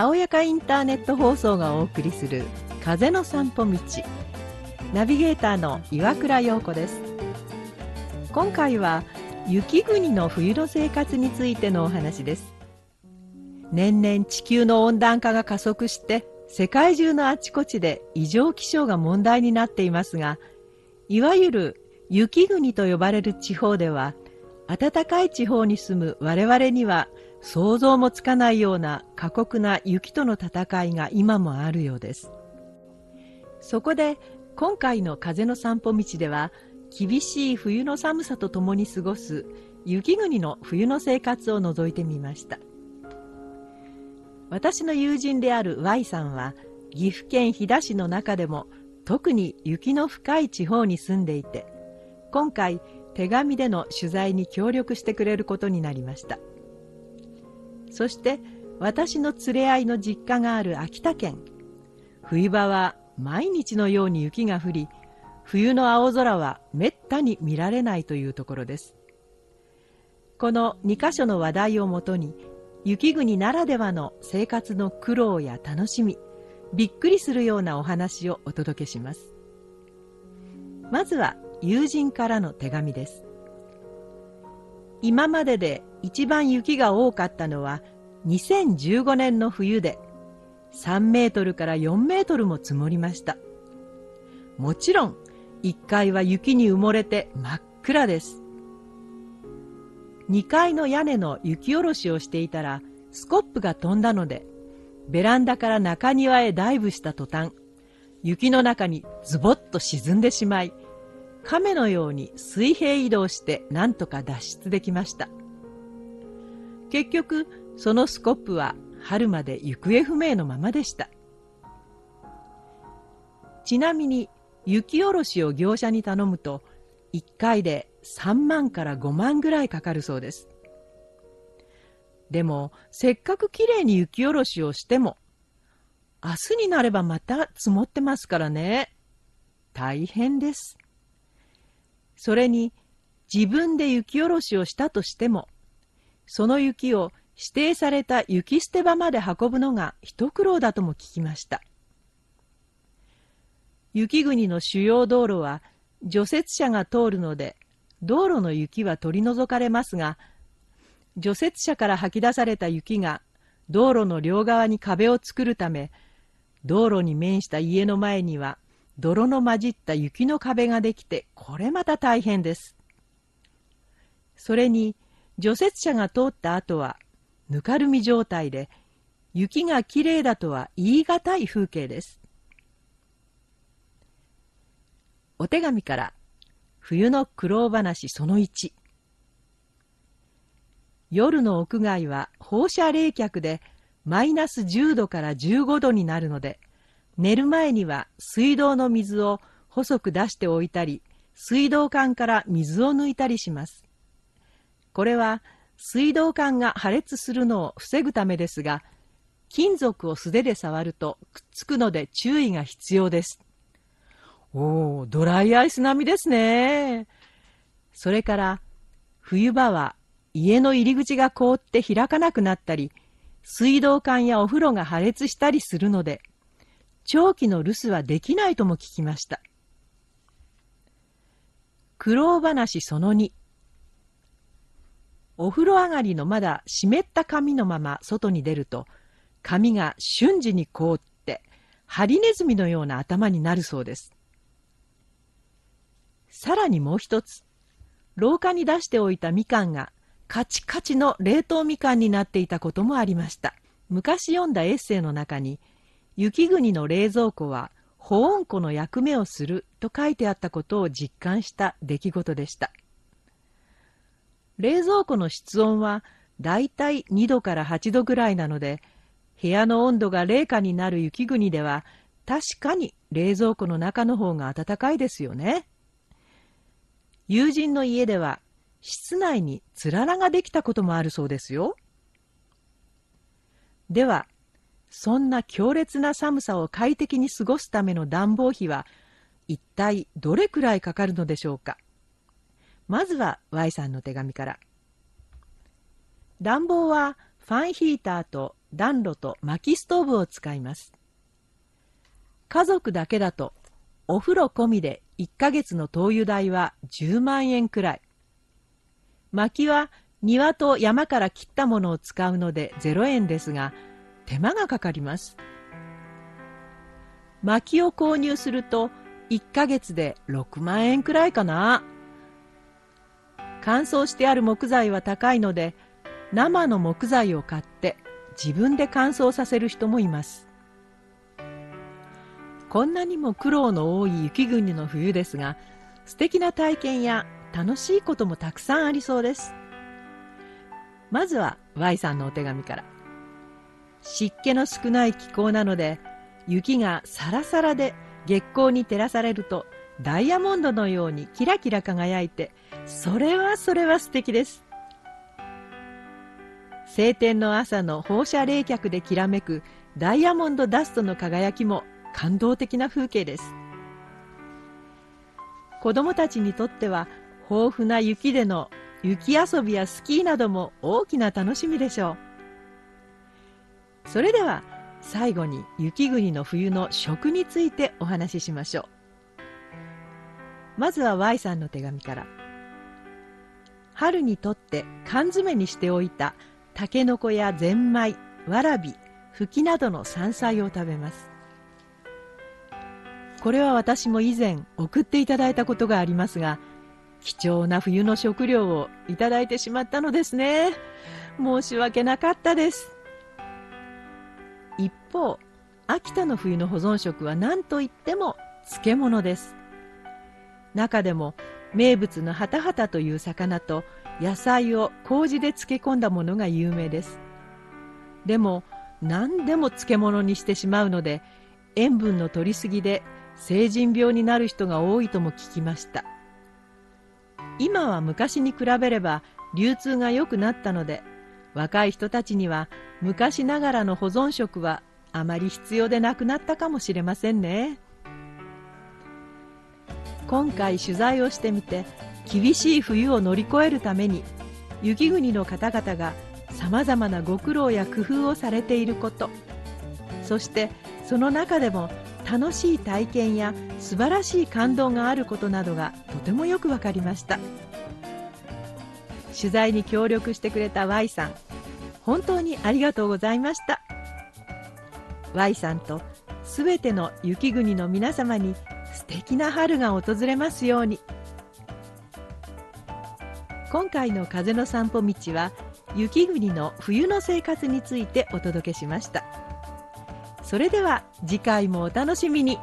たおやかインターネット放送がお送りする風の散歩道。ナビゲーターの岩倉陽子です。今回は雪国の冬の生活についてのお話です。年々地球の温暖化が加速して世界中のあちこちで異常気象が問題になっていますがいわゆる雪国と呼ばれる地方では暖かい地方に住む我々には想像もつかないような過酷な雪との戦いが今もあるようです。そこで今回の風の散歩道では厳しい冬の寒さと共に過ごす雪国の冬の生活を覗いてみました。私の友人である Y さんは岐阜県飛騨市の中でも特に雪の深い地方に住んでいて今回手紙での取材に協力してくれることになりました。そして私の連れ合いの実家がある秋田県。冬場は毎日のように雪が降り冬の青空はめったに見られないというところです。この2箇所の話題をもとに雪国ならではの生活の苦労や楽しみびっくりするようなお話をお届けします。まずは友人からの手紙です。今までで一番雪が多かったのは2015年の冬で3メートルから4メートルも積もりました。もちろん1階は雪に埋もれて真っ暗です。2階の屋根の雪下ろしをしていたらスコップが飛んだのでベランダから中庭へダイブした途端雪の中にズボッと沈んでしまい亀のように水平移動して何とか脱出できました。結局そのスコップは春まで行方不明のままでした。ちなみに雪下ろしを業者に頼むと1回で3万から5万ぐらいかかるそうです。でもせっかくきれいに雪下ろしをしても明日になればまた積もってますからね。大変です。それに自分で雪下ろしをしたとしてもその雪を指定された雪捨て場まで運ぶのが一苦労だとも聞きました。雪国の主要道路は除雪車が通るので道路の雪は取り除かれますが除雪車から吐き出された雪が道路の両側に壁を作るため道路に面した家の前には泥の混じった雪の壁ができてこれまた大変です。それに除雪車が通った後はぬかるみ状態で雪がきれいだとは言い難い風景です。お手紙から冬の苦労話その1夜の屋外は放射冷却でマイナス10度から15度になるので寝る前には水道の水を細く出しておいたり水道管から水を抜いたりします。これは水道管が破裂するのを防ぐためですが金属を素手で触るとくっつくので注意が必要です。おおドライアイス並みですね。それから冬場は家の入り口が凍って開かなくなったり水道管やお風呂が破裂したりするので長期の留守はできないとも聞きました。苦労話その2お風呂上がりのまだ湿った髪のまま外に出ると髪が瞬時に凍ってハリネズミのような頭になるそうです。さらにもう一つ。廊下に出しておいたみかんがカチカチの冷凍みかんになっていたこともありました。昔読んだエッセイの中に雪国の冷蔵庫は保温庫の役目をすると書いてあったことを実感した出来事でした。冷蔵庫の室温はだいたい2度から8度ぐらいなので部屋の温度が零下になる雪国では確かに冷蔵庫の中の方が暖かいですよね。友人の家では室内につららができたこともあるそうですよ。ではそんな強烈な寒さを快適に過ごすための暖房費は一体どれくらいかかるのでしょうか？まずは Y さんの手紙から。暖房はファンヒーターと暖炉と薪ストーブを使います。家族だけだとお風呂込みで1ヶ月の灯油代は10万円くらい。薪は庭と山から切ったものを使うので0円ですが手間がかかります。薪を購入すると1ヶ月で6万円くらいかな。乾燥してある木材は高いので生の木材を買って自分で乾燥させる人もいます。こんなにも苦労の多い雪国の冬ですが素敵な体験や楽しいこともたくさんありそうです。まずは Y さんのお手紙から。湿気の少ない気候なので雪がサラサラで月光に照らされるとダイヤモンドのようにキラキラ輝いてそれはそれは素敵です。晴天の朝の放射冷却できらめくダイヤモンドダストの輝きも感動的な風景です。子供たちにとっては豊富な雪での雪遊びやスキーなども大きな楽しみでしょう。それでは最後に雪国の冬の食についてお話ししましょう。まずは Y さんの手紙から。春にとって缶詰にしておいたたけのこやゼンマイわらびふきなどの山菜を食べます。これは私も以前送っていただいたことがありますが貴重な冬の食料をいただいてしまったのですね。申し訳なかったです。一方秋田の冬の保存食は何といっても漬物です。中でも名物のハタハタという魚と野菜を麹で漬け込んだものが有名です。でも何でも漬物にしてしまうので塩分の摂りすぎで成人病になる人が多いとも聞きました。今は昔に比べれば流通が良くなったので若い人たちには昔ながらの保存食はあまり必要でなくなったかもしれませんね。今回取材をしてみて厳しい冬を乗り越えるために雪国の方々がさまざまなご苦労や工夫をされていること。そしてその中でも楽しい体験や素晴らしい感動があることなどがとてもよくわかりました。取材に協力してくれた Y さん。本当にありがとうございました。Y さんとすべての雪国の皆様に素敵な春が訪れますように。今回の風の散歩道は雪国の冬の生活についてお届けしました。それでは次回もお楽しみに。